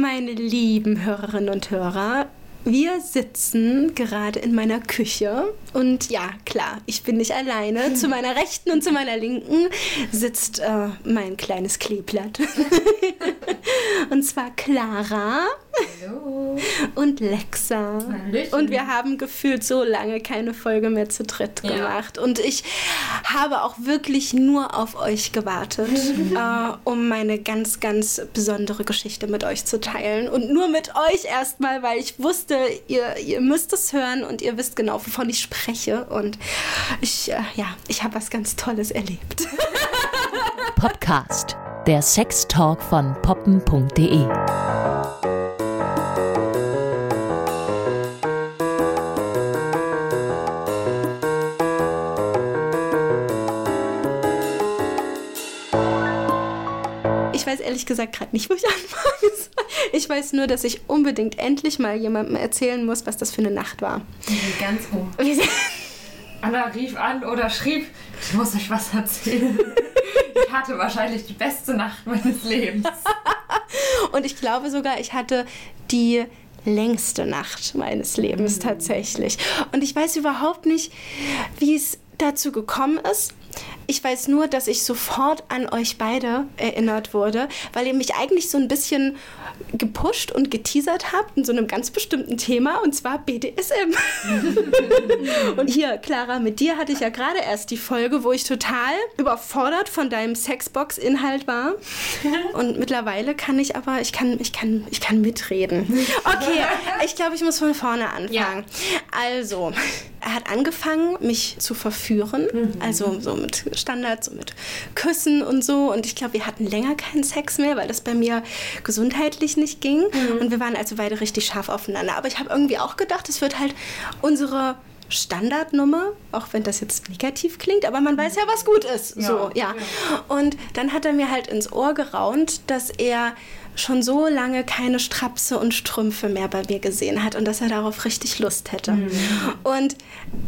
Meine lieben Hörerinnen und Hörer, wir sitzen gerade in meiner Küche und ja, klar, ich bin nicht alleine. Zu meiner rechten und zu meiner linken sitzt äh, mein kleines Kleeblatt. und zwar Clara. Hallo. Und Lexa. Hallöchen. Und wir haben gefühlt so lange keine Folge mehr zu dritt ja. gemacht. Und ich habe auch wirklich nur auf euch gewartet, äh, um meine ganz, ganz besondere Geschichte mit euch zu teilen. Und nur mit euch erstmal, weil ich wusste, ihr, ihr müsst es hören und ihr wisst genau, wovon ich spreche. Und ich, äh, ja, ich habe was ganz Tolles erlebt. Podcast, der Sextalk von poppen.de. weiß ehrlich gesagt gerade nicht, wo ich anfangen soll. Ich weiß nur, dass ich unbedingt endlich mal jemandem erzählen muss, was das für eine Nacht war. Ganz hoch. Anna rief an oder schrieb, ich muss euch was erzählen. Ich hatte wahrscheinlich die beste Nacht meines Lebens. Und ich glaube sogar, ich hatte die längste Nacht meines Lebens mhm. tatsächlich. Und ich weiß überhaupt nicht, wie es dazu gekommen ist. Ich weiß nur, dass ich sofort an euch beide erinnert wurde, weil ihr mich eigentlich so ein bisschen gepusht und geteasert habt in so einem ganz bestimmten Thema und zwar BDSM. und hier, Clara, mit dir hatte ich ja gerade erst die Folge, wo ich total überfordert von deinem Sexbox-Inhalt war. Und mittlerweile kann ich aber, ich kann, ich kann, ich kann mitreden. Okay, ich glaube, ich muss von vorne anfangen. Ja. Also, er hat angefangen, mich zu verführen, mhm. also so mit Standards, so mit Küssen und so. Und ich glaube, wir hatten länger keinen Sex mehr, weil das bei mir gesundheitlich nicht ging. Mhm. Und wir waren also beide richtig scharf aufeinander. Aber ich habe irgendwie auch gedacht, es wird halt unsere Standardnummer, auch wenn das jetzt negativ klingt, aber man weiß ja, was gut ist. Ja, so, ja. ja. Und dann hat er mir halt ins Ohr geraunt, dass er schon so lange keine Strapse und Strümpfe mehr bei mir gesehen hat und dass er darauf richtig Lust hätte. Mhm. Und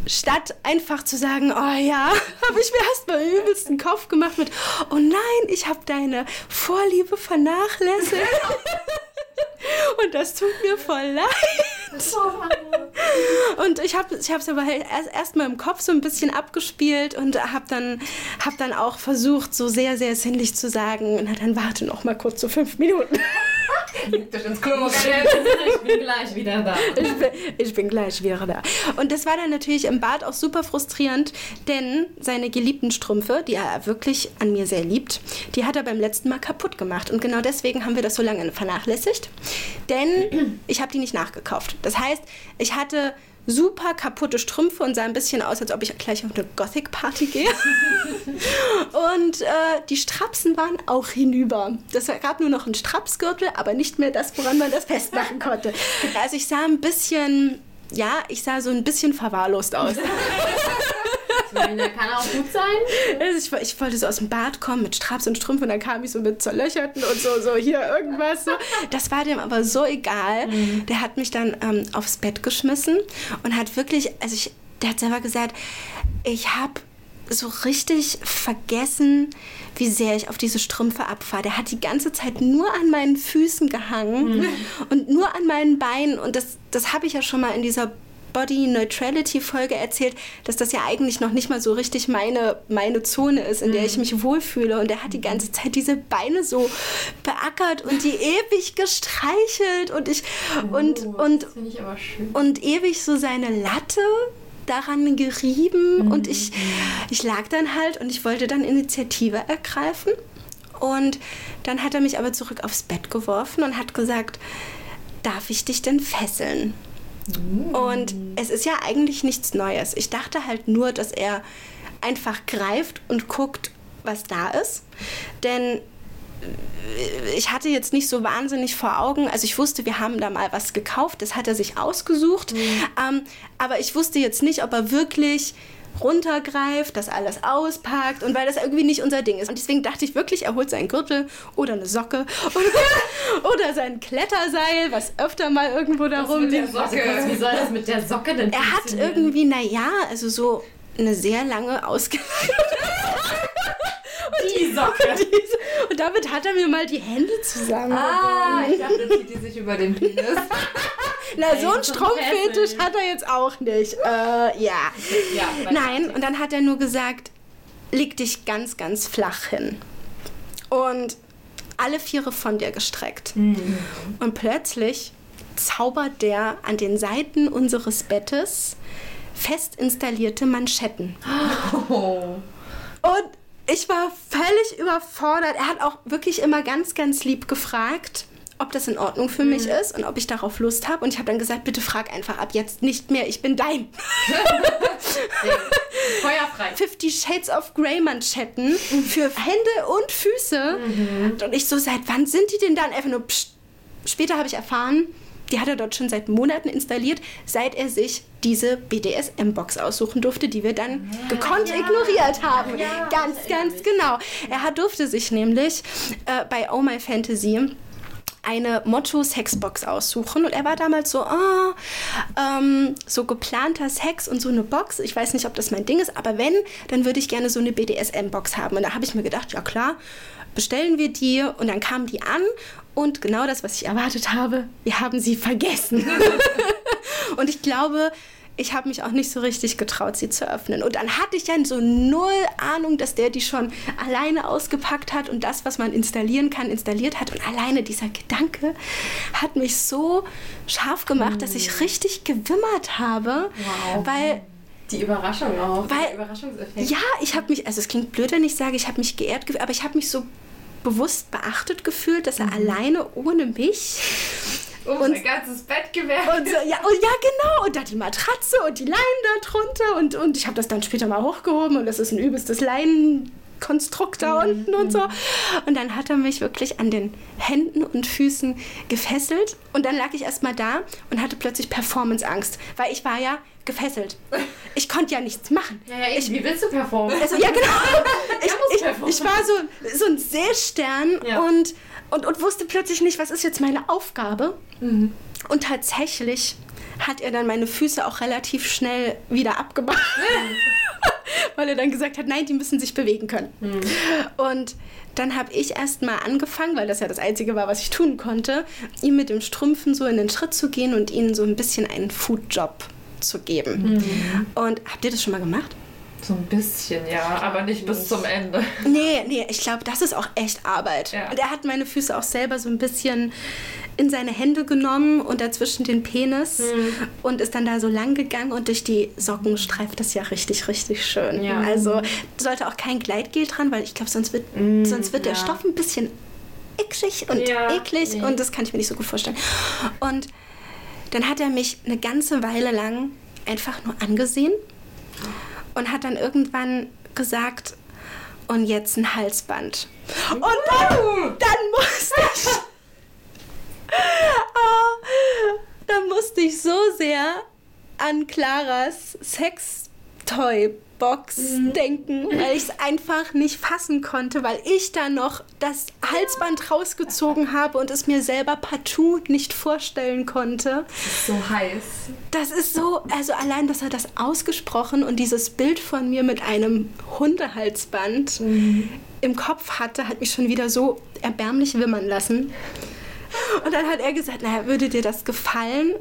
statt einfach zu sagen, oh ja, habe ich mir erstmal übelsten Kopf gemacht mit, oh nein, ich habe deine Vorliebe vernachlässigt. Und das tut mir voll leid. Und ich habe es ich aber erst, erst mal im Kopf so ein bisschen abgespielt und habe dann, hab dann auch versucht, so sehr, sehr sinnlich zu sagen, na dann warte noch mal kurz so fünf Minuten. Ins Klo. Ich bin gleich wieder da. Ich bin, ich bin gleich wieder da. Und das war dann natürlich im Bad auch super frustrierend, denn seine geliebten Strümpfe, die er wirklich an mir sehr liebt, die hat er beim letzten Mal kaputt gemacht. Und genau deswegen haben wir das so lange vernachlässigt. Denn ich habe die nicht nachgekauft. Das heißt, ich hatte super kaputte Strümpfe und sah ein bisschen aus, als ob ich gleich auf eine Gothic-Party gehe. und äh, die Strapsen waren auch hinüber. Es gab nur noch einen Strapsgürtel, aber nicht mehr das, woran man das festmachen konnte. Also ich sah ein bisschen, ja, ich sah so ein bisschen verwahrlost aus. meine, kann auch gut sein. Also ich, ich, wollte so aus dem Bad kommen mit Straps und Strümpfen und dann kam ich so mit zerlöcherten und so, so hier irgendwas. So. Das war dem aber so egal. Mhm. Der hat mich dann ähm, aufs Bett geschmissen und hat wirklich, also ich, der hat selber gesagt, ich habe so richtig vergessen, wie sehr ich auf diese Strümpfe abfahre. Der hat die ganze Zeit nur an meinen Füßen gehangen mhm. und nur an meinen Beinen. Und das, das habe ich ja schon mal in dieser Body Neutrality Folge erzählt, dass das ja eigentlich noch nicht mal so richtig meine, meine Zone ist, in der ich mhm. mich wohlfühle. Und er hat die ganze Zeit diese Beine so beackert und die ewig gestreichelt und ich oh, und und und ewig so seine Latte daran gerieben mhm. und ich, ich lag dann halt und ich wollte dann Initiative ergreifen. Und dann hat er mich aber zurück aufs Bett geworfen und hat gesagt, darf ich dich denn fesseln? Und es ist ja eigentlich nichts Neues. Ich dachte halt nur, dass er einfach greift und guckt, was da ist. Denn ich hatte jetzt nicht so wahnsinnig vor Augen, also ich wusste, wir haben da mal was gekauft, das hat er sich ausgesucht, mhm. ähm, aber ich wusste jetzt nicht, ob er wirklich runtergreift, das alles auspackt und weil das irgendwie nicht unser Ding ist. Und deswegen dachte ich wirklich, er holt seinen Gürtel oder eine Socke oder, oder sein Kletterseil, was öfter mal irgendwo da rumliegt. Also wie soll das mit der Socke denn Er hat irgendwie, naja, also so eine sehr lange ausgeleierte Die Socke. Und damit hat er mir mal die Hände zusammen. Ah, ich dachte, zieht die sich über den Penis. Na, so ein Stromfetisch hat er jetzt auch nicht. Äh, ja. Ja, Nein, und dann hat er nur gesagt, leg dich ganz, ganz flach hin. Und alle Viere von dir gestreckt. Und plötzlich zaubert der an den Seiten unseres Bettes fest installierte Manschetten. Oh. Und ich war völlig überfordert. Er hat auch wirklich immer ganz, ganz lieb gefragt, ob das in Ordnung für mich ist und ob ich darauf Lust habe. Und ich habe dann gesagt, bitte frag einfach ab jetzt nicht mehr, ich bin dein. Feuerfrei. Fifty Shades of Grey Manschetten für Hände und Füße. Und ich so, seit wann sind die denn dann? Einfach nur, pst. Später habe ich erfahren, die hat er dort schon seit Monaten installiert, seit er sich diese BDSM-Box aussuchen durfte, die wir dann gekonnt ignoriert haben. ganz, ganz genau. Er hat, durfte sich nämlich äh, bei Oh My Fantasy eine Motto-Sexbox aussuchen. Und er war damals so, ah, ähm, so geplanter Sex und so eine Box. Ich weiß nicht, ob das mein Ding ist, aber wenn, dann würde ich gerne so eine BDSM-Box haben. Und da habe ich mir gedacht, ja klar, bestellen wir die. Und dann kam die an und genau das, was ich erwartet habe, wir haben sie vergessen. und ich glaube, ich habe mich auch nicht so richtig getraut, sie zu öffnen. Und dann hatte ich ja so null Ahnung, dass der die schon alleine ausgepackt hat und das, was man installieren kann, installiert hat. Und alleine dieser Gedanke hat mich so scharf gemacht, dass ich richtig gewimmert habe. Wow. Weil Die Überraschung auch. Weil- Überraschungseffekt. ja, ich habe mich, also es klingt blöd, wenn ich sage, ich habe mich geehrt gefühlt, aber ich habe mich so bewusst beachtet gefühlt, dass er alleine ohne mich Um Und- sein ganzes Bett gewährt. und so, ja, und ja genau und da die Matratze und die Leinen da drunter und, und ich habe das dann später mal hochgehoben und das ist ein übelstes Leinenkonstrukt da unten und so und dann hat er mich wirklich an den Händen und Füßen gefesselt und dann lag ich erstmal da und hatte plötzlich Performanceangst, weil ich war ja gefesselt. Ich konnte ja nichts machen. Ja, ja, eben. Wie willst du performen? Also ja, genau. Ich, ich, ich war so, so ein Seestern Ja. und, und, und wusste plötzlich nicht, was ist jetzt meine Aufgabe. Mhm. Und tatsächlich hat er dann meine Füße auch relativ schnell wieder abgemacht. Weil er dann gesagt hat, nein, die müssen sich bewegen können. Mhm. Und dann habe ich erst mal angefangen, weil das ja das Einzige war, was ich tun konnte, ihm mit dem Strümpfen so in den Schritt zu gehen und ihnen so ein bisschen einen Foodjob zu geben. Mhm. Und habt ihr das schon mal gemacht? So ein bisschen, ja, aber nicht bis zum Ende. Nee, nee, ich glaube, das ist auch echt Arbeit. Ja. Und er hat meine Füße auch selber so ein bisschen in seine Hände genommen und dazwischen den Penis Hm. und ist dann da so lang gegangen und durch die Socken streift das ja richtig, richtig schön. Ja. Also sollte auch kein Gleitgel dran, weil ich glaube, sonst wird, sonst wird der ja. Stoff ein bisschen ekschig und eklig nee. und das kann ich mir nicht so gut vorstellen. Und dann hat er mich eine ganze Weile lang einfach nur angesehen und hat dann irgendwann gesagt, und jetzt ein Halsband. Und dann, dann musste ich. Oh, dann musste ich so sehr an Claras Sextoy-Box denken, weil ich es einfach nicht fassen konnte, weil ich da noch das Halsband rausgezogen habe und es mir selber partout nicht vorstellen konnte. So heiß. Das ist so, also allein, dass er das ausgesprochen und dieses Bild von mir mit einem Hundehalsband im Kopf hatte, hat mich schon wieder so erbärmlich wimmern lassen. Und dann hat er gesagt, naja, würde dir das gefallen?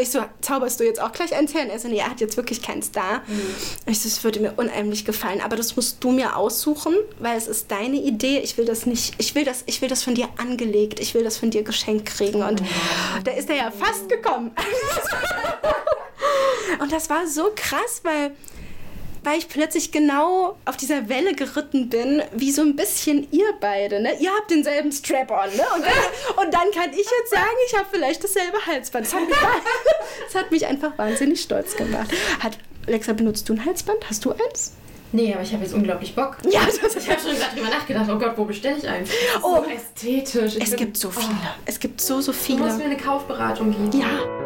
Ich so, zauberst du jetzt auch gleich eins her? Und er so, nee, er hat jetzt wirklich keins da. Und ich so, es würde mir unheimlich gefallen, aber das musst du mir aussuchen, weil es ist deine Idee. Ich will das nicht, ich will das, ich will das von dir angelegt, ich will das von dir geschenkt kriegen. Und da ist er ja fast gekommen. Und das war so krass, weil, weil ich plötzlich genau auf dieser Welle geritten bin, wie so ein bisschen ihr beide. Ne? Ihr habt denselben Strap-on. Ne? Und, dann, und dann kann ich jetzt sagen, ich habe vielleicht dasselbe Halsband. Das hat, mich, das hat mich einfach wahnsinnig stolz gemacht. Hat, Alexa, benutzt du ein Halsband? Hast du eins? Nee, aber ich habe jetzt unglaublich Bock. Ja, Ich habe schon gerade drüber nachgedacht, oh Gott, wo bestelle ich eins? Oh. so ästhetisch. Ich Es bin- gibt so viele. Es gibt so, so Oh, du musst mir viele. eine Kaufberatung geben. Ja.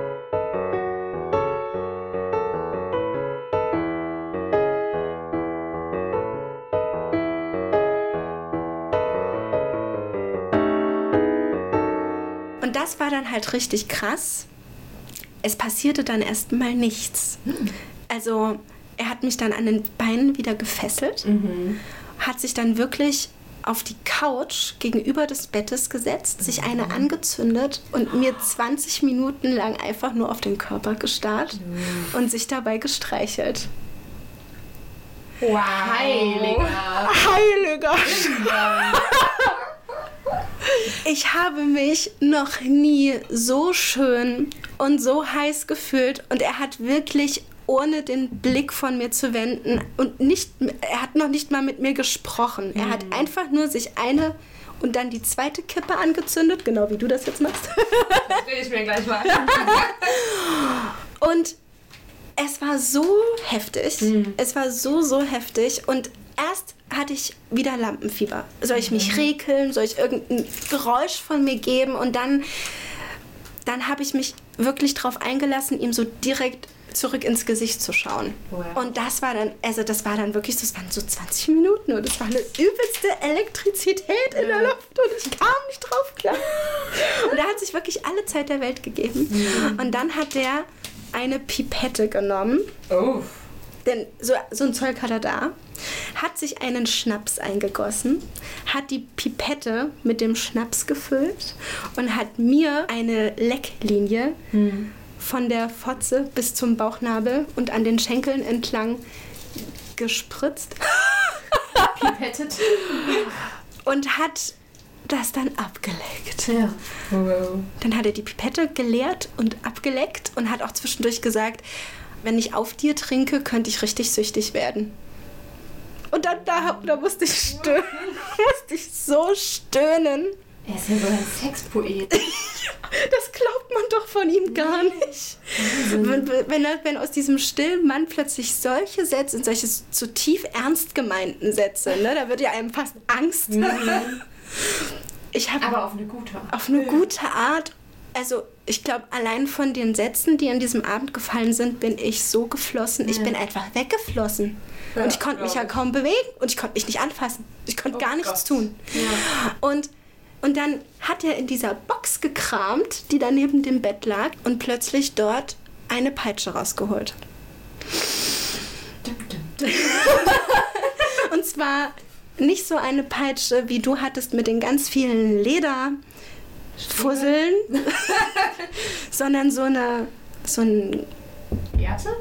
War dann halt richtig krass. Es passierte dann erstmal nichts. Also er hat mich dann an den Beinen wieder gefesselt, hat sich dann wirklich auf die Couch gegenüber des Bettes gesetzt, sich eine angezündet und mir 20 Minuten lang einfach nur auf den Körper gestarrt und sich dabei gestreichelt. Wow. Heiliger. Heiliger Ich habe mich noch nie so schön und so heiß gefühlt und er hat wirklich ohne den Blick von mir zu wenden und nicht er hat noch nicht mal mit mir gesprochen. Er hat einfach nur sich eine und dann die zweite Kippe angezündet, genau wie du das jetzt machst. Das will ich mir gleich mal. Und es war so heftig. Es war so, so heftig. Und erst hatte ich wieder Lampenfieber. Soll ich mich rekeln? Soll ich irgendein Geräusch von mir geben? Und dann, dann habe ich mich wirklich darauf eingelassen, ihm so direkt zurück ins Gesicht zu schauen. Wow. Und das war dann, also das war dann wirklich, das waren so 20 Minuten und das war eine übelste Elektrizität in der Luft und ich kam nicht drauf klar. Und er hat sich wirklich alle Zeit der Welt gegeben. Und dann hat der eine Pipette genommen, Oh. Denn so, so ein Zeug hat er da, hat sich einen Schnaps eingegossen, hat die Pipette mit dem Schnaps gefüllt und hat mir eine Lecklinie von der Fotze bis zum Bauchnabel und an den Schenkeln entlang gespritzt Pipettet. und hat das dann abgeleckt. Ja. Wow. Dann hat er die Pipette geleert und abgeleckt und hat auch zwischendurch gesagt, wenn ich auf dir trinke, könnte ich richtig süchtig werden. Und dann da, da musste ich stöhnen, musste ich so stöhnen. Er ist ja so ein Sexpoet. Das glaubt man doch von ihm gar nicht. Wenn, wenn, wenn aus diesem stillen Mann plötzlich solche Sätze und solche so tief ernst gemeinten Sätze, ne, da wird ja einem fast Angst. Ich habe Aber auf eine gute Art. auf eine gute Art. Also ich glaube, allein von den Sätzen, die an diesem Abend gefallen sind, bin ich so geflossen. Ich bin einfach weggeflossen. Ja, und ich konnte mich ja kaum bewegen und ich konnte mich nicht anfassen. Ich konnte Oh gar nichts Gott. tun. Und, und dann hat er in dieser Box gekramt, die da neben dem Bett lag und plötzlich dort eine Peitsche rausgeholt. Und zwar nicht so eine Peitsche, wie du hattest mit den ganz vielen Lederfusseln, sondern so eine, so ein, Erte?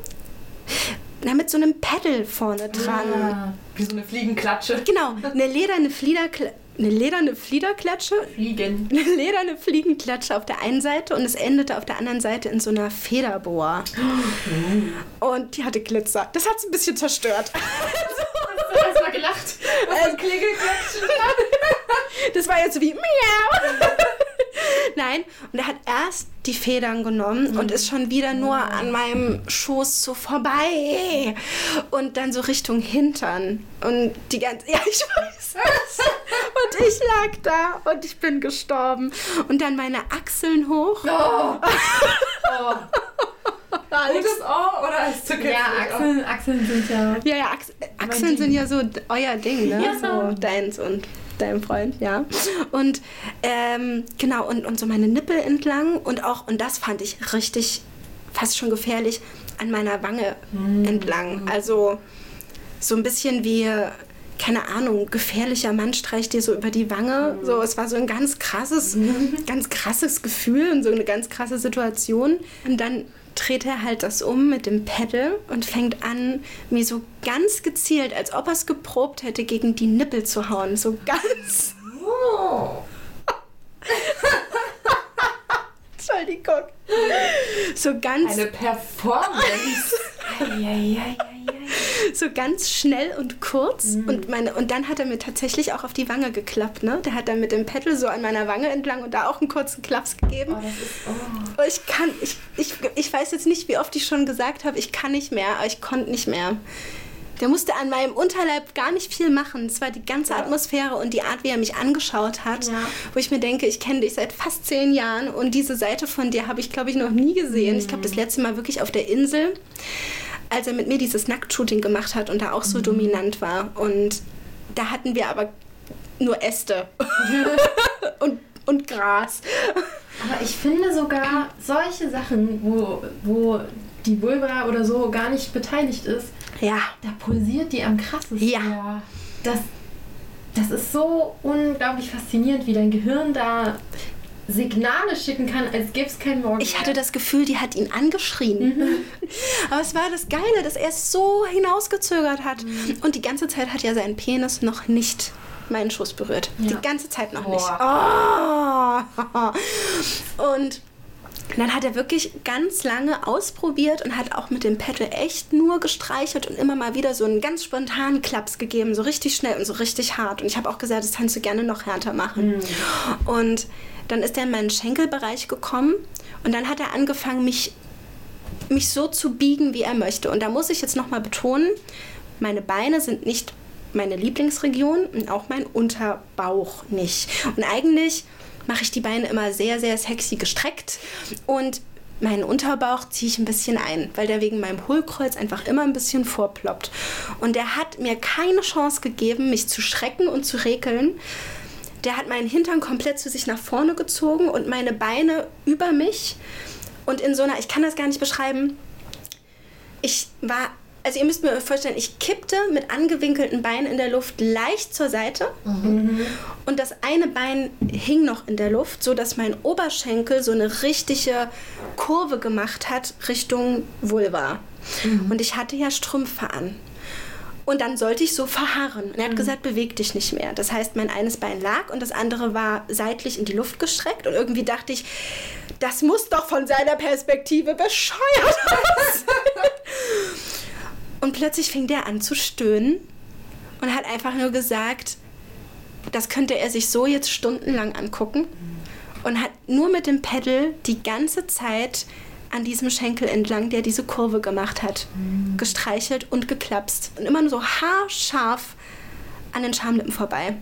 na, mit so einem Pedal vorne dran. Ah, wie so eine Fliegenklatsche. Genau, eine lederne Fliederkla eine lederne Fliederklatsche, Fliegen. eine lederne Fliegenklatsche auf der einen Seite und es endete auf der anderen Seite in so einer Federboa. Und die hatte Glitzer. Das hat es ein bisschen zerstört. Hast du erstmal gelacht? Ein Klingelklatschen Das war jetzt so wie Miau. Nein, und er hat erst die Federn genommen und ist schon wieder nur an meinem Schoß so vorbei. Und dann so Richtung Hintern. Und die ganze. Ja, ich weiß. Und ich lag da und ich bin gestorben. Und dann meine Achseln hoch. Oh. oh. Alex. Gutes Ohr oder ist zu kitzlig? Ja, Achseln, Achseln sind ja. Ja, ja, Achs Achseln sind ja so euer Ding, ne? Ja. So deins und dein Freund, ja. Und ähm, genau, und, und so meine Nippel entlang und auch, und das fand ich richtig fast schon gefährlich, an meiner Wange entlang. Also so ein bisschen wie, keine Ahnung, gefährlicher Mann streicht dir so über die Wange. So, es war so ein ganz krasses, ganz krasses Gefühl und so eine ganz krasse Situation. Und dann dreht er halt das um mit dem Pedal und fängt an, mir so ganz gezielt, als ob er es geprobt hätte, gegen die Nippel zu hauen. So ganz. Oh. Entschuldigung. So ganz. Eine Performance. so ganz schnell und kurz. Mhm. Und, meine, und dann hat er mir tatsächlich auch auf die Wange geklappt. Ne? Der hat dann mit dem Pedal so an meiner Wange entlang und da auch einen kurzen Klaps gegeben. Oh, ist, oh. Ich kann, ich, ich, ich weiß jetzt nicht, wie oft ich schon gesagt habe, ich kann nicht mehr, aber ich konnte nicht mehr. Der musste an meinem Unterleib gar nicht viel machen. Es war die ganze Atmosphäre und die Art, wie er mich angeschaut hat, Ja. wo ich mir denke, ich kenne dich seit fast zehn Jahren und diese Seite von dir habe ich, glaube ich, noch nie gesehen. Ich glaube, das letzte Mal wirklich auf der Insel, als er mit mir dieses Nacktshooting gemacht hat und da auch so dominant war. Und da hatten wir aber nur Äste und, und Gras. Aber ich finde sogar solche Sachen, wo, wo die Vulva oder so gar nicht beteiligt ist, Ja. da pulsiert die am krassesten. Ja. Ja. Das, das ist so unglaublich faszinierend, wie dein Gehirn da Signale schicken kann, als gäbe es kein Morgen. Ich hatte das Gefühl, die hat ihn angeschrien. Mhm. Aber es war das Geile, dass er es so hinausgezögert hat. Mhm. Und die ganze Zeit hat ja sein Penis noch nicht meinen Schuss berührt. Ja. Die ganze Zeit noch Boah. nicht. Oh. Und dann hat er wirklich ganz lange ausprobiert und hat auch mit dem Pedal echt nur gestreichelt und immer mal wieder so einen ganz spontanen Klaps gegeben, so richtig schnell und so richtig hart. Und ich habe auch gesagt, das kannst du gerne noch härter machen. Mhm. Und dann ist er in meinen Schenkelbereich gekommen und dann hat er angefangen, mich, mich so zu biegen, wie er möchte. Und da muss ich jetzt nochmal betonen, meine Beine sind nicht meine Lieblingsregion und auch mein Unterbauch nicht. Und eigentlich mache ich die Beine immer sehr, sehr sexy gestreckt und meinen Unterbauch ziehe ich ein bisschen ein, weil der wegen meinem Hohlkreuz einfach immer ein bisschen vorploppt. Und der hat mir keine Chance gegeben, mich zu schrecken und zu rekeln. Der hat meinen Hintern komplett zu sich nach vorne gezogen und meine Beine über mich. Und in so einer, ich kann das gar nicht beschreiben, ich war also ihr müsst mir vorstellen, ich kippte mit angewinkelten Beinen in der Luft leicht zur Seite mhm. und das eine Bein hing noch in der Luft, so dass mein Oberschenkel so eine richtige Kurve gemacht hat Richtung Vulva. Mhm. Und ich hatte ja Strümpfe an. Und dann sollte ich so verharren. Und er hat mhm. gesagt, beweg dich nicht mehr. Das heißt, mein eines Bein lag und das andere war seitlich in die Luft gestreckt. Und irgendwie dachte ich, das muss doch von seiner Perspektive bescheuert aussehen. Und plötzlich fing der an zu stöhnen und hat einfach nur gesagt, das könnte er sich so jetzt stundenlang angucken und hat nur mit dem Pedal die ganze Zeit an diesem Schenkel entlang, der diese Kurve gemacht hat, mhm. gestreichelt und geklapst. Und immer nur so haarscharf an den Schamlippen vorbei.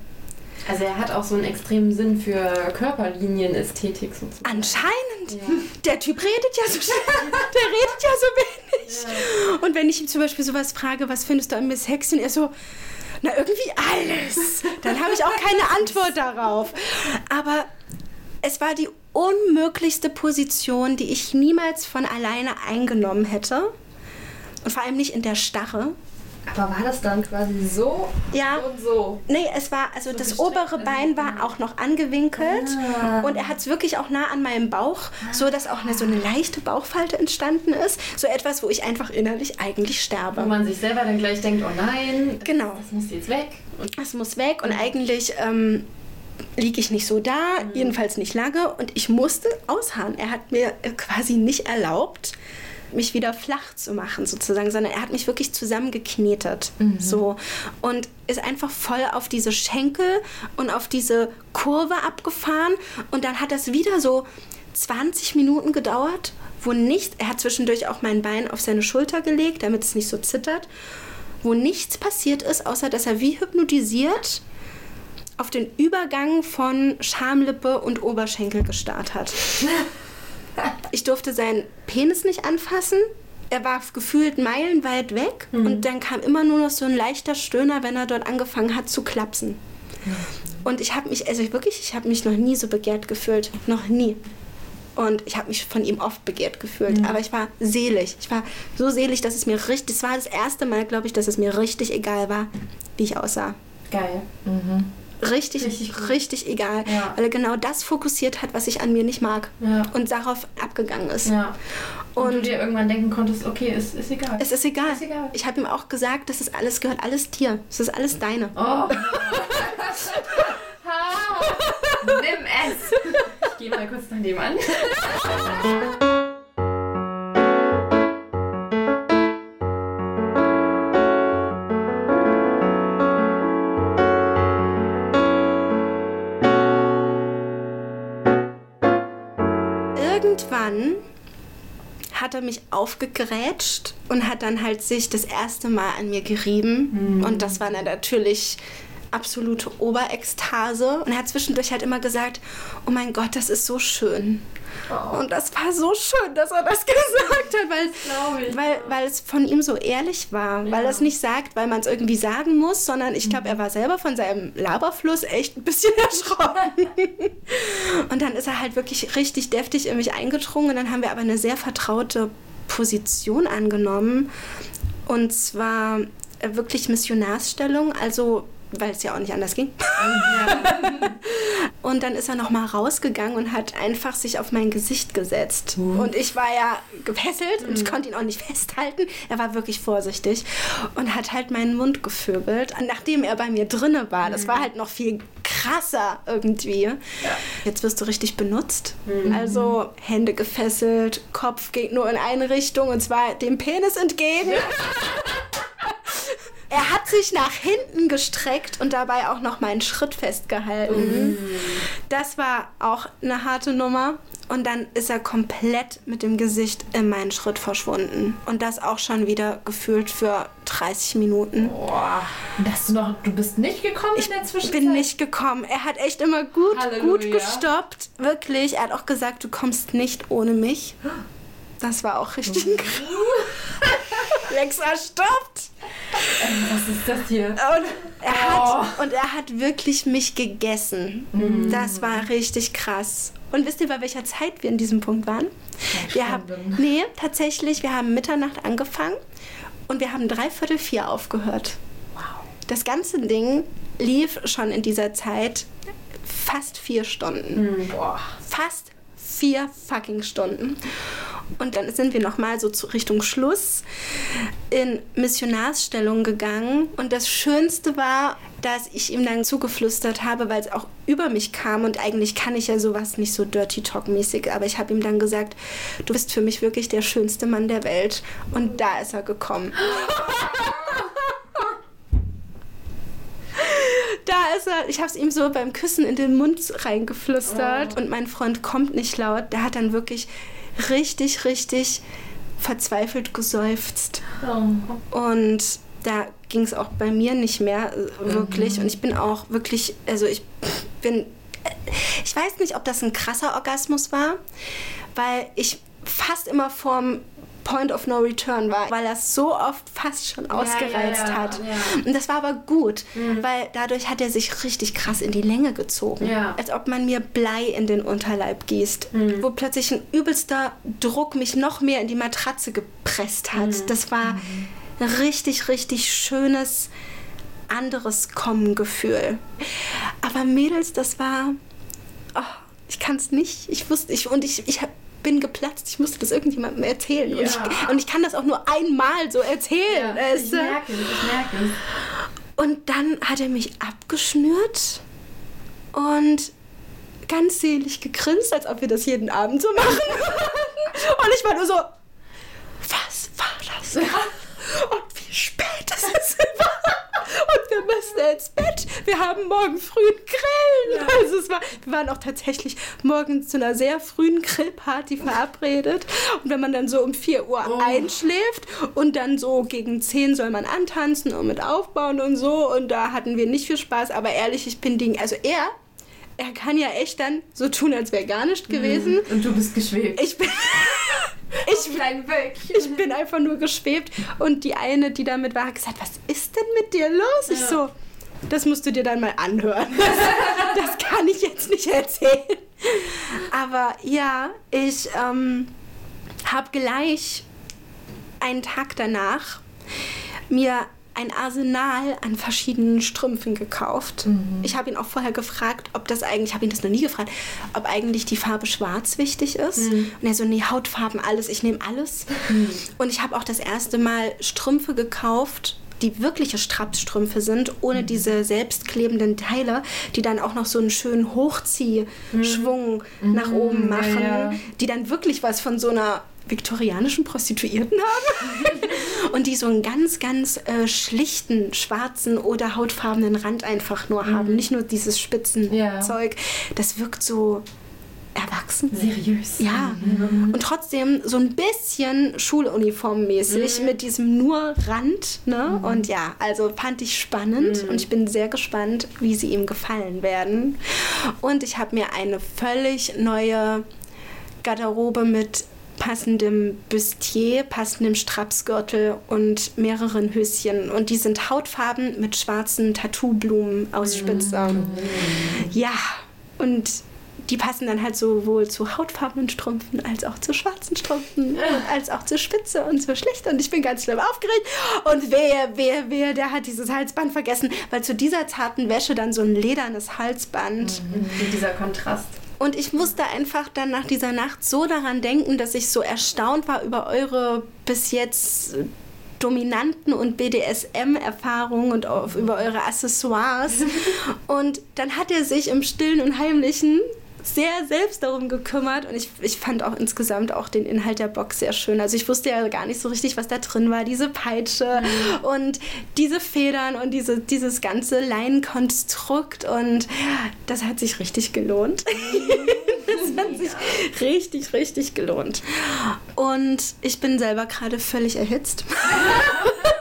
Also er hat auch so einen extremen Sinn für Körperlinien-Ästhetik sozusagen. Anscheinend. Ja. Der Typ redet ja so der redet ja so wenig. Ja. Und wenn ich ihm zum Beispiel sowas frage, was findest du an Miss Hexen, er so, na irgendwie alles. Dann habe ich auch keine Antwort darauf. Aber es war die unmöglichste Position, die ich niemals von alleine eingenommen hätte. Und vor allem nicht in der Starre. Aber war das dann quasi so ja. und so? Nee, es war, also so das obere Bein war auch noch angewinkelt ah. und er hat es wirklich auch nah an meinem Bauch, ah. so dass auch eine, so eine leichte Bauchfalte entstanden ist. So etwas, wo ich einfach innerlich eigentlich sterbe. Wo man sich selber dann gleich denkt, oh nein, das, genau. das muss jetzt weg. Und das muss weg und eigentlich ähm, liege ich nicht so da, mhm. jedenfalls nicht lange und ich musste ausharren. Er hat mir quasi nicht erlaubt, mich wieder flach zu machen sozusagen, sondern er hat mich wirklich zusammengeknetet. Mhm. So. Und ist einfach voll auf diese Schenkel und auf diese Kurve abgefahren. Und dann hat das wieder so 20 Minuten gedauert, wo nicht, er hat zwischendurch auch mein Bein auf seine Schulter gelegt, damit es nicht so zittert, wo nichts passiert ist, außer dass er wie hypnotisiert auf den Übergang von Schamlippe und Oberschenkel gestarrt hat. Ich durfte seinen Penis nicht anfassen. Er war gefühlt meilenweit weg mhm. und dann kam immer nur noch so ein leichter Stöhner, wenn er dort angefangen hat zu klapsen. Und ich habe mich, also wirklich, ich habe mich noch nie so begehrt gefühlt. Noch nie. Und ich habe mich von ihm oft begehrt gefühlt. Mhm. Aber ich war selig. Ich war so selig, dass es mir richtig, das war das erste Mal, glaube ich, dass es mir richtig egal war, wie ich aussah. Geil. Mhm richtig, richtig, richtig egal, ja. weil er genau das fokussiert hat, was ich an mir nicht mag ja. und darauf abgegangen ist. Ja. Und, und, du dir irgendwann denken konntest, okay, es ist egal. Es ist egal. Ist egal. Ich habe ihm auch gesagt, das ist alles, gehört alles dir. Es ist alles deine. Oh. Nimm es. Ich gehe mal kurz nach dem an. mich aufgegrätscht und hat dann halt sich das erste Mal an mir gerieben. Mhm. Und das war dann natürlich absolute Oberekstase. Und er hat zwischendurch halt immer gesagt, oh mein Gott, das ist so schön. Oh. Und das war so schön, dass er das gesagt hat, weil, weil, weil es von ihm so ehrlich war. Ja. Weil er es nicht sagt, weil man es irgendwie sagen muss, sondern ich glaube, er war selber von seinem Laberfluss echt ein bisschen erschrocken. und dann ist er halt wirklich richtig deftig in mich eingedrungen. Und dann haben wir aber eine sehr vertraute Position angenommen. Und zwar wirklich Missionarsstellung. Also weil es ja auch nicht anders ging. und dann ist er nochmal rausgegangen und hat einfach sich auf mein Gesicht gesetzt. Und ich war ja gefesselt und ich konnte ihn auch nicht festhalten. Er war wirklich vorsichtig und hat halt meinen Mund gevögelt, nachdem er bei mir drinne war. Das war halt noch viel krasser irgendwie. Jetzt wirst du richtig benutzt. Also Hände gefesselt, Kopf geht nur in eine Richtung und zwar dem Penis entgegen. Er hat sich nach hinten gestreckt und dabei auch noch meinen Schritt festgehalten. Das war auch eine harte Nummer. Und dann ist er komplett mit dem Gesicht in meinen Schritt verschwunden. Und das auch schon wieder gefühlt für 30 Minuten. Boah. Hast du noch, du bist nicht gekommen Ich in der Zwischenzeit? bin nicht gekommen. Er hat echt immer gut, Halleluja. gut gestoppt. Wirklich. Er hat auch gesagt, du kommst nicht ohne mich. Das war auch richtig Mhm. krass. Lexa stoppt. Was ist das hier? Und er, hat, und er hat wirklich mich gegessen. Das war richtig krass. Und wisst ihr, bei welcher Zeit wir in diesem Punkt waren? Wir haben, nee, tatsächlich, wir haben Mitternacht angefangen und wir haben dreiviertel vier aufgehört. Wow. Das ganze Ding lief schon in dieser Zeit fast vier Stunden. Boah. Fast vier fucking Stunden. Und dann sind wir nochmal so zu Richtung Schluss in Missionarsstellung gegangen. Und das Schönste war, dass ich ihm dann zugeflüstert habe, weil es auch über mich kam. Und eigentlich kann ich ja sowas nicht so Dirty Talk-mäßig. Aber ich habe ihm dann gesagt, du bist für mich wirklich der schönste Mann der Welt. Und da ist er gekommen. Da ist er, ich habe es ihm so beim Küssen in den Mund reingeflüstert und mein Freund kommt nicht laut. Der hat dann wirklich richtig, richtig verzweifelt geseufzt. Oh. Und da ging es auch bei mir nicht mehr wirklich. Und ich bin auch wirklich, also ich bin, ich weiß nicht, ob das ein krasser Orgasmus war, weil ich fast immer vorm Point of No Return war, weil er so oft fast schon ausgereizt ja, hat. ja. Und das war aber gut, weil dadurch hat er sich richtig krass in die Länge gezogen. Ja. Als ob man mir Blei in den Unterleib gießt, wo plötzlich ein übelster Druck mich noch mehr in die Matratze gepresst hat. Das war ein richtig, richtig schönes, anderes Kommen-Gefühl. Aber Mädels, das war. Oh, ich kann es nicht. Ich wusste, ich, und ich, ich hab, bin geplatzt. Ich musste das irgendjemandem erzählen. Und, Ja. ich, und ich kann das auch nur einmal so erzählen. Ja, ich merke es, ich merke es. Und dann hat er mich abgeschnürt und ganz selig gegrinst, als ob wir das jeden Abend so machen. und ich war nur so, was war das? Und wie spät es ist. Und wir müssen ins Bett. Wir haben morgen früh einen Grillen. Also es war, wir waren auch tatsächlich morgens zu einer sehr frühen Grillparty verabredet. Und wenn man dann so um 4 Uhr einschläft und dann so gegen 10 soll man antanzen und mit aufbauen und so. Und da hatten wir nicht viel Spaß. Aber ehrlich, ich bin Ding. Also er, er kann ja echt dann so tun, als wäre gar nichts gewesen. Und du bist geschwebt. Ich bin. ich Klein Wölkchen. ich bin einfach nur geschwebt und die eine, die damit war, hat gesagt, was ist denn mit dir los? Ich so, das musst du dir dann mal anhören. Das, das kann ich jetzt nicht erzählen. Aber ja, ich ähm, habe gleich einen Tag danach mir ein Arsenal an verschiedenen Strümpfen gekauft. Ich habe ihn auch vorher gefragt, ob das eigentlich, ich habe ihn das noch nie gefragt, ob eigentlich die Farbe schwarz wichtig ist. Und er so, nee, Hautfarben, alles, ich nehme alles. Und ich habe auch das erste Mal Strümpfe gekauft, die wirkliche Strapsstrümpfe sind, ohne diese selbstklebenden Teile, die dann auch noch so einen schönen Hochziehschwung nach oben machen, ja. die dann wirklich was von so einer viktorianischen Prostituierten haben und die so einen ganz, ganz äh, schlichten schwarzen oder hautfarbenen Rand einfach nur haben. Nicht nur dieses Ja. Spitzenzeug. Das wirkt so erwachsen. Seriös. Ja, und trotzdem so ein bisschen schuluniformmäßig mit diesem nur Rand. Ne? Und ja, also fand ich spannend und ich bin sehr gespannt, wie sie ihm gefallen werden. Und ich habe mir eine völlig neue Garderobe mit passendem Bustier, passendem Strapsgürtel und mehreren Höschen. Und die sind hautfarben mit schwarzen Tattoo-Blumen aus Spitze. Ja, und die passen dann halt sowohl zu hautfarbenen Strümpfen als auch zu schwarzen Strümpfen und als auch zu spitze und zu schlecht. Und ich bin ganz schlimm aufgeregt. Und wer, wer, wer, der hat dieses Halsband vergessen, weil zu dieser zarten Wäsche dann so ein ledernes Halsband. Wie dieser Kontrast. Und ich musste einfach dann nach dieser Nacht so daran denken, dass ich so erstaunt war über eure bis jetzt dominanten und BDSM-Erfahrungen und auf, über eure Accessoires. Und dann hat er sich im Stillen und Heimlichen sehr selbst darum gekümmert und ich, ich fand auch insgesamt auch den Inhalt der Box sehr schön. Also ich wusste ja gar nicht so richtig, was da drin war. Diese Peitsche mhm. und diese Federn und diese, dieses ganze Leinenkonstrukt und das hat sich richtig gelohnt. das hat sich richtig, richtig gelohnt. Und ich bin selber gerade völlig erhitzt.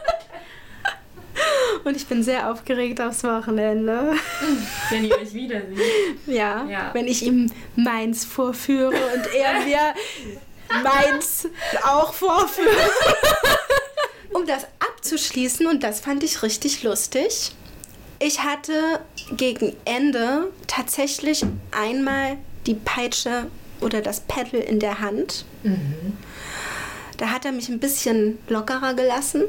Und ich bin sehr aufgeregt aufs Wochenende. Wenn ihr euch wiederseht. Ja, ja, wenn ich ihm meins vorführe und er mir meins auch vorführt. um das abzuschließen, und das fand ich richtig lustig, ich hatte gegen Ende tatsächlich einmal die Peitsche oder das Pedal in der Hand. Mhm. Da hat er mich ein bisschen lockerer gelassen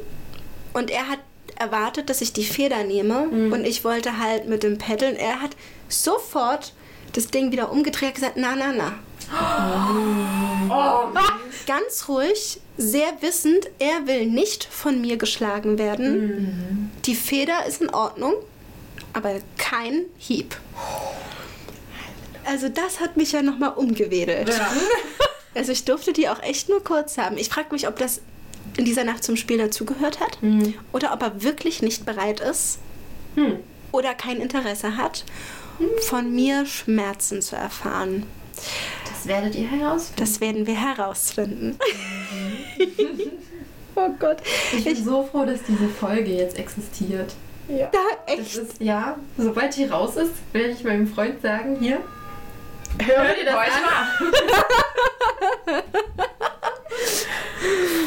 und er hat erwartet, dass ich die Feder nehme mhm. und ich wollte halt mit dem Paddeln. Er hat sofort das Ding wieder umgedreht und gesagt, na, na, na. Oh. Oh. Ganz ruhig, sehr wissend, er will nicht von mir geschlagen werden. Mhm. Die Feder ist in Ordnung, aber kein Hieb. Also das hat mich ja nochmal umgewedelt. Ja. Also ich durfte die auch echt nur kurz haben. Ich frage mich, ob das in dieser Nacht zum Spiel dazugehört hat mhm. oder ob er wirklich nicht bereit ist mhm. oder kein Interesse hat, von mir Schmerzen zu erfahren. Das werdet ihr herausfinden. Das werden wir herausfinden. oh Gott. Ich bin ich, so froh, dass diese Folge jetzt existiert. Ja, echt? Ist, ja, sobald die raus ist, werde ich meinem Freund sagen, hier, hör, hör dir das an.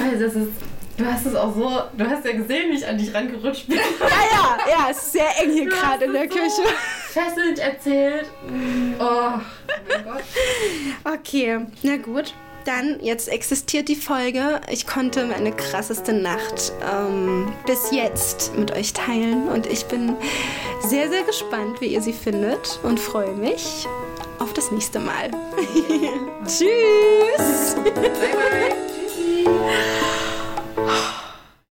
Also das ist, du hast es auch so, du hast ja gesehen, wie ich an dich rangerutscht bin. Ja, ja, ja, es ist sehr eng hier gerade in der Küche. Fesselnd erzählt. Oh, oh mein Gott. Okay, na gut. Dann, jetzt existiert die Folge. Ich konnte meine krasseste Nacht ähm, bis jetzt mit euch teilen und ich bin sehr, sehr gespannt, wie ihr sie findet und freue mich auf das nächste Mal. Tschüss! Bye, bye. oh,